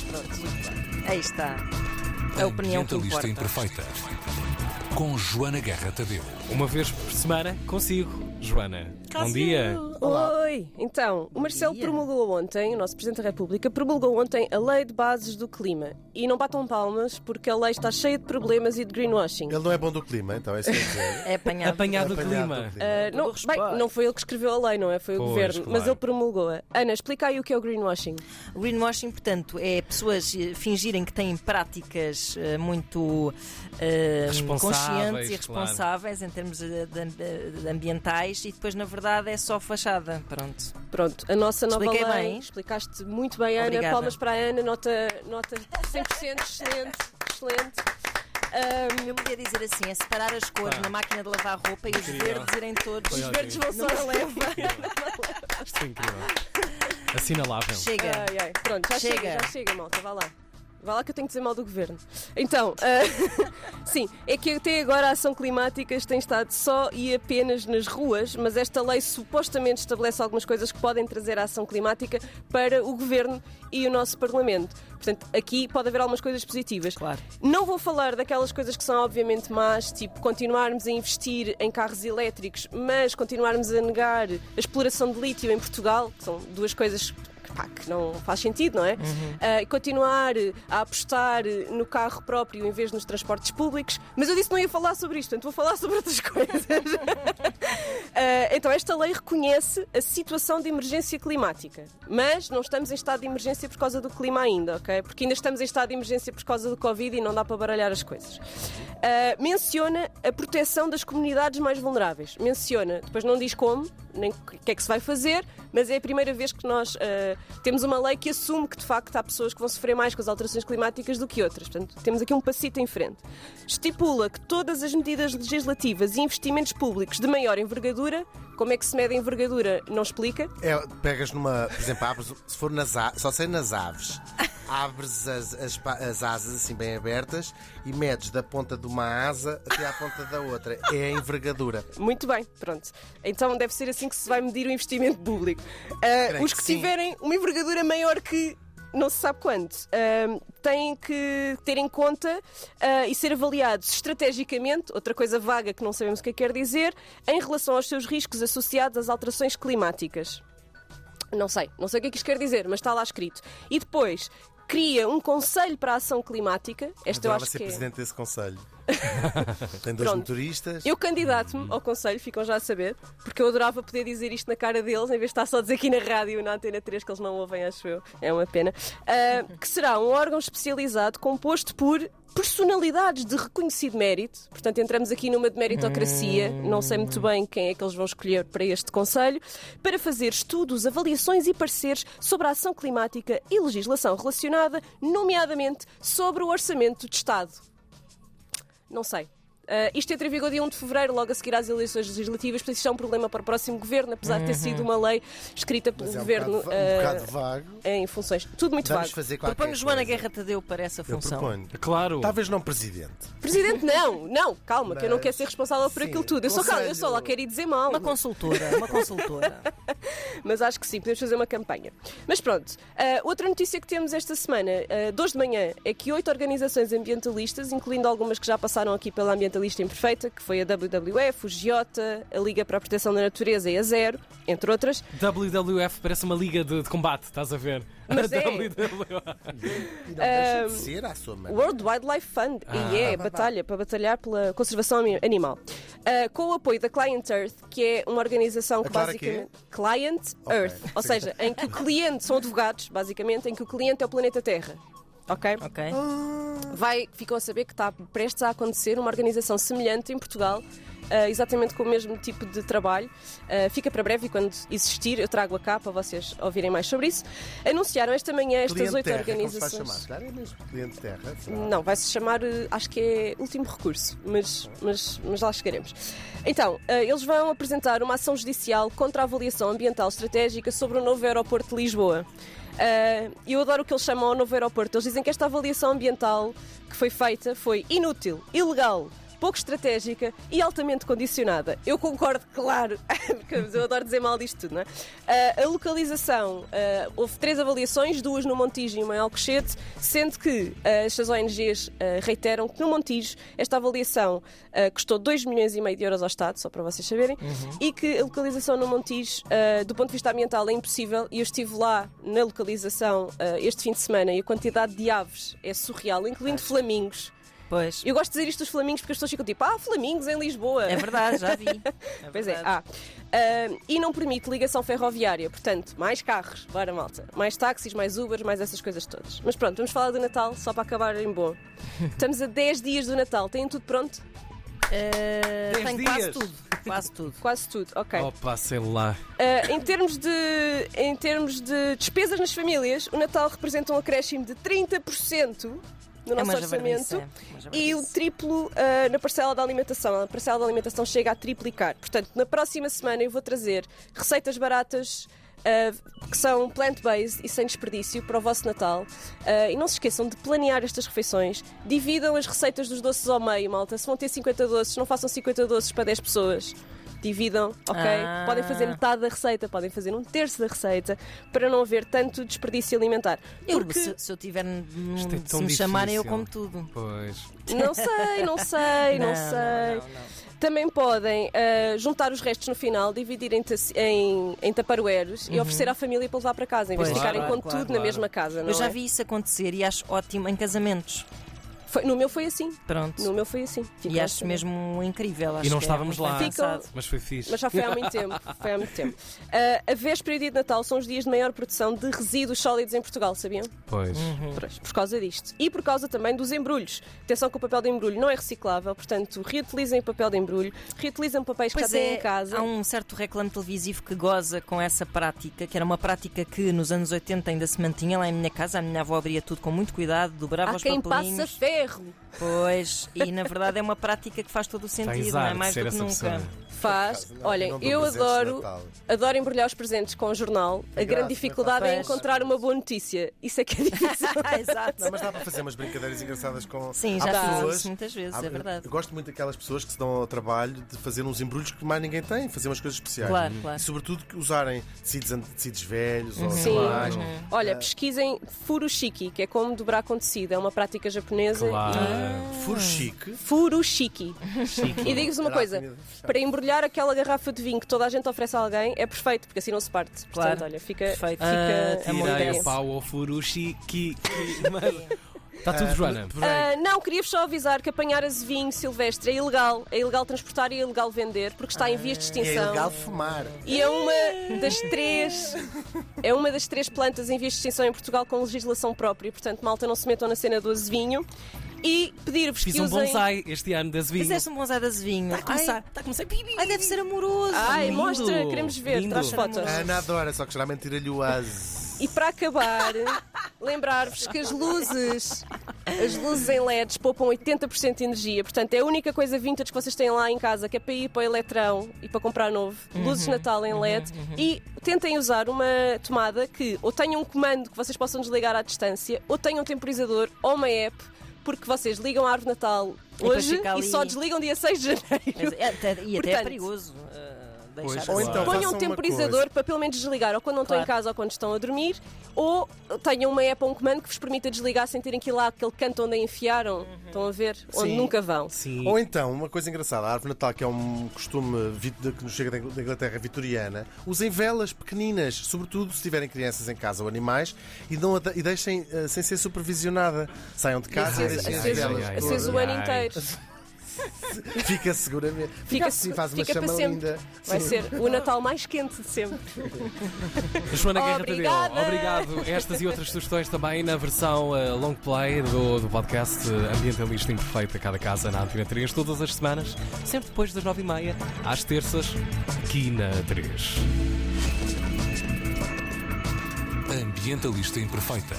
Mas pronto, aí está. A opinião que Ambientalista importa. Imperfeita. Com Joana Guerra Tadeu. Uma vez por semana consigo, Joana. Bom dia. Oi! Então, o Marcelo dia. promulgou ontem, o nosso Presidente da República, promulgou ontem a Lei de Bases do Clima. E não batam palmas porque a lei está cheia de problemas e de greenwashing. Ele não é bom do clima, então é isso que eu dizer. É apanhado. Apanhado do clima. do clima. Ah, não, bem, não foi ele que escreveu a lei, não é? Foi o Pois, governo, claro. mas ele promulgou-a. Ana, explica aí o que é o greenwashing. Greenwashing, portanto, é pessoas eh, fingirem que têm práticas eh, muito Responsáveis, conscientes e claro. responsáveis em termos eh, de- de ambientais e depois, na verdade, é só fachada. Pronto. Pronto, a nossa nova Expliquei lei. bem? Explicaste muito bem, Ana. Obrigada. Palmas para a Ana, nota, nota 100%, excelente, excelente. Ahm, Eu podia dizer assim: é separar as cores Tá. na máquina de lavar roupa e os Incrível. verdes irem todos. Foi os verdes vão só na leva. Isto é incrível. Assinalável. Chega. Ai, ai. Pronto, já chega. Chega. já chega, malta, vá lá. Vá lá que eu tenho que dizer mal do governo. Então, ah, sim, é que até agora a ação climática tem estado só e apenas nas ruas, mas esta lei supostamente estabelece algumas coisas que podem trazer a ação climática para o governo e o nosso Parlamento. Portanto, aqui pode haver algumas coisas positivas. Claro. Não vou falar daquelas coisas que são obviamente más, tipo continuarmos a investir em carros elétricos, mas continuarmos a negar a exploração de lítio em Portugal, que são duas coisas que, pá, que não faz sentido, não é? Ah, e continuar a apostar no carro próprio em vez nos transportes públicos, mas eu disse que não ia falar sobre isto, portanto vou falar sobre outras coisas. Ah, então, esta lei reconhece a situação de emergência climática, mas não estamos em estado de emergência por causa do clima ainda, ok? Porque ainda estamos em estado de emergência por causa do Covid e não dá para baralhar as coisas. Ah, menciona a proteção das comunidades mais vulneráveis. Menciona, depois não diz como, nem o que é que se vai fazer, mas é a primeira vez que nós ah, temos uma lei que assume que de facto há pessoas que vão sofrer mais com as alterações climáticas do que outras. Portanto, temos aqui um passito em frente. Estipula que todas as medidas legislativas e investimentos públicos de maior envergadura, como é que se mede a envergadura, não explica. É, pegas numa, por exemplo, se for nas a- só sei nas aves, abres as, as, as asas assim bem abertas e medes da ponta de uma asa até à ponta da outra. É a envergadura. Muito bem, pronto. Então deve ser assim que se vai medir o investimento público. Creio os que que tiverem uma envergadura maior que não se sabe quanto, ah, têm que ter em conta ah, e ser avaliados estrategicamente, outra coisa vaga que não sabemos o que quer dizer, em relação aos seus riscos associados às alterações climáticas. Não sei, não sei o que é que isto quer dizer, mas está lá escrito. E depois cria um conselho para a ação climática. Esta eu acho ser que é... presidente desse conselho. Tem dois Pronto. motoristas. Eu candidato-me ao conselho, ficam já a saber, porque eu adorava poder dizer isto na cara deles, em vez de estar só a dizer aqui na rádio, na Antena 3, que eles não ouvem, acho eu. É uma pena. Ah, que será um órgão especializado composto por personalidades de reconhecido mérito. Portanto, entramos aqui numa de meritocracia. Não sei muito bem quem é que eles vão escolher para este conselho, para fazer estudos, avaliações e pareceres sobre a ação climática e legislação relacionada, nomeadamente sobre o orçamento de Estado. Não sei. Uh, isto entra em vigor dia 1 de fevereiro, logo a seguir às eleições legislativas, portanto isto é um problema para o próximo governo, apesar de ter sido uma lei escrita pelo Mas é um governo bocado, um uh, bocado vago. em funções. Tudo muito Vamos vago. fazer qualquer Proponho Joana. Guerra Tadeu para essa Eu função. proponho. Claro. Talvez não presidente. Presidente, não, não, calma, que eu não Mas- quero ser responsável por sim, aquilo tudo. Eu só, conselho. eu só lá quero ir dizer mal. Uma consultora, uma consultora. Mas acho que sim, podemos fazer uma campanha. Mas pronto, ah, outra notícia que temos esta semana, uh, 2 de manhã, é que oito organizações ambientalistas, incluindo algumas que já passaram aqui pela Ambientalista Imperfeita, que foi a WWF, o Giota, a Liga para a Proteção da Natureza e a Zero, entre outras, WWF parece uma liga de, de combate, estás a ver? Mas é. WWF. E não deixa de ser à sua maneira. World Wildlife Fund, Ah. e é batalha para batalhar pela conservação animal. Ah, com o apoio da Client Earth, que é uma organização que basicamente. Client Ok. Earth, ou seja, em que o cliente são advogados, basicamente, em que o cliente é o planeta Terra. Ok? Ok? Vai, ficam a saber que está prestes a acontecer uma organização semelhante em Portugal. ah, exatamente com o mesmo tipo de trabalho. Ah, fica para breve e quando existir eu trago a cá para vocês ouvirem mais sobre isso. Anunciaram esta manhã estas oito terra, como se vai organizações. chamar? Se calhar é mesmo cliente terra. será? Não, vai-se chamar, eh, acho que é último recurso, mas, mas, mas lá chegaremos. Então, eh, eles vão apresentar uma ação judicial contra a avaliação ambiental estratégica sobre o novo aeroporto de Lisboa. Eh, Eu adoro o que eles chamam ao novo aeroporto. Eles dizem que esta avaliação ambiental que foi feita foi inútil, ilegal, pouco estratégica e altamente condicionada. Eu concordo, claro, porque eu adoro dizer mal disto tudo, não é? Ah, a localização, ah, houve três avaliações, duas no Montijo e uma em Alcochete, sendo que ah, estas ONGs reiteram que no Montijo esta avaliação ah, custou 2 milhões e meio de euros ao Estado, só para vocês saberem, e que a localização no Montijo, do ponto de vista ambiental, é impossível. E eu estive lá na localização este fim de semana e a quantidade de aves é surreal, incluindo flamingos. Pois. Eu gosto de dizer isto dos flamingos porque as pessoas ficam tipo, ah, flamingos em Lisboa. É verdade, já vi. Pois é, verdade. ah. Ah, e não permite ligação ferroviária, portanto, mais carros, bora malta, mais táxis, mais Ubers, mais essas coisas todas. Mas pronto, vamos falar do Natal só para acabar em bom. Estamos a 10 dias do Natal, têm tudo pronto? Dez tenho quase dias. tudo. Quase tudo. Quase tudo, ok. Opa, sei lá. Ah, em, termos de, em termos de despesas nas famílias, o Natal representa um acréscimo de 30% no É nosso orçamento. é. E o triplo ah, na parcela da alimentação. A parcela da alimentação chega a triplicar. Portanto, na próxima semana eu vou trazer receitas baratas. ah, que são plant-based e sem desperdício para o vosso Natal. Ah, e não se esqueçam de planear estas refeições. Dividam as receitas dos doces ao meio, malta. Se vão ter 50 doces, não façam 50 doces para 10 pessoas. Dividam, ok? Ah. Podem fazer metade da receita, podem fazer um terço da receita para não haver tanto desperdício alimentar. Eu, Porque se, se eu tiver. num- é se me chamarem, eu difícil. como tudo. Pois. não sei, não sei, não, sei. não, não. Também podem ah, juntar os restos no final, dividir em, em, em taparoeiros e oferecer à família para levar para casa, em vez de Pois. ficarem Claro, com claro, tudo na claro. mesma casa. Não Eu já é? vi isso acontecer e acho ótimo em casamentos. Foi- no meu foi assim. Pronto. No meu foi assim. Ficou E acho assim. mesmo incrível. Acho E não que é estávamos muito lá. Ficam-. Mas foi fixe. Mas já foi há muito tempo. Foi há muito tempo. Ah, a véspera e o dia de Natal são os dias de maior produção de resíduos sólidos em Portugal, sabiam? Pois. Uhum. Por, por causa disto. E por causa também dos embrulhos. Atenção que o papel de embrulho não é reciclável, portanto, reutilizem o papel de embrulho, reutilizem papéis que Pois já têm é, em casa. há um certo reclame televisivo que goza com essa prática, que era uma prática que nos anos 80 ainda se mantinha lá em minha casa. A minha avó abria tudo com muito cuidado, dobrava Há os quem papelinhos. passa ferro. Pois, e na verdade é uma prática que faz todo o sentido, não é mais ser do que essa nunca. pessoa. Faz. Não, Olhem, não eu adoro, adoro embrulhar os presentes com jornal. A grande dificuldade é encontrar uma boa notícia. Isso é que é difícil. Exato. Não, mas dá para fazer umas brincadeiras engraçadas com. Sim, já pessoas- isso muitas vezes, há- é verdade. Eu gosto muito daquelas pessoas que se dão ao trabalho de fazer uns embrulhos que mais ninguém tem, fazer umas coisas especiais. Claro, claro. E sobretudo que usarem tecidos, tecidos velhos ou Sim. mais. Olha, pesquisem furushiki, que é como dobrar com tecido. É uma prática japonesa. Claro. Furo chique. Furushiki. E digo-vos uma coisa: para embrulhar aquela garrafa de vinho que toda a gente oferece a alguém, é perfeito, porque assim não se parte. Portanto, Claro. olha, fica, Perfeito. fica Ah, a tirei o pau ao furushi. Que, que, mas... Está tudo, Joana. Ah, não, queria-vos só avisar que apanhar azevinho silvestre é ilegal. É ilegal transportar e é ilegal vender, porque está em vias de é extinção. ilegal fumar. E é uma das três é uma das três plantas em vias de extinção em Portugal com legislação própria. Portanto, malta, não se metam na cena do azevinho. E pedir-vos Fiz que um usem. bonsai este ano das vinhas. Fizeste um bonsai de azevinho. Está a começar. Ai, Está a começar. ai, deve ser amoroso. Ai, lindo, mostra, queremos ver, lindo. traz fotos. A Ana adora, só que geralmente tira-lhe o az. E para acabar, lembrar-vos que as luzes, as luzes em LEDs poupam 80% de energia. Portanto, é a única coisa vintage que vocês têm lá em casa, que é para ir para o Eletrão e para comprar novo. Luzes de Natal em LED. E tentem usar uma tomada que ou tenha um comando que vocês possam desligar à distância, ou tenha um temporizador ou uma app, porque vocês ligam a árvore de Natal hoje e ali- só desligam dia 6 de janeiro. Mas é- até- e até é Portanto, perigoso Pois, deixar Ou assim. então- Ponham um temporizador para pelo menos desligar ou quando não estão Claro. em casa ou quando estão a dormir, ou tenham uma app ou um comando que vos permita desligar sem terem que ir lá aquele canto onde a enfiaram. Estão a ver? Onde Sim. nunca vão. Sim. Ou então, uma coisa engraçada, a árvore Natal, que é um costume que nos chega da Ingl- da Inglaterra vitoriana, usem velas pequeninas, sobretudo se tiverem crianças em casa ou animais, e, não a de- e deixem eh, sem ser supervisionada. Saiam de casa e, Aceso, deixem as velas. aceso o ano Ai. inteiro. Fica seguramente. Fica, Fica, assim, faz uma fica para chama linda. Vai Sim. ser o Natal mais quente de sempre. Joana Guerra Tadeu, obrigado. Estas e outras sugestões também na versão eh, long play do, do podcast eh, Ambientalista Imperfeito a cada casa na Antena 3, todas as semanas, sempre depois das 9h30, às terças, aqui na 3. Ambientalista Imperfeita.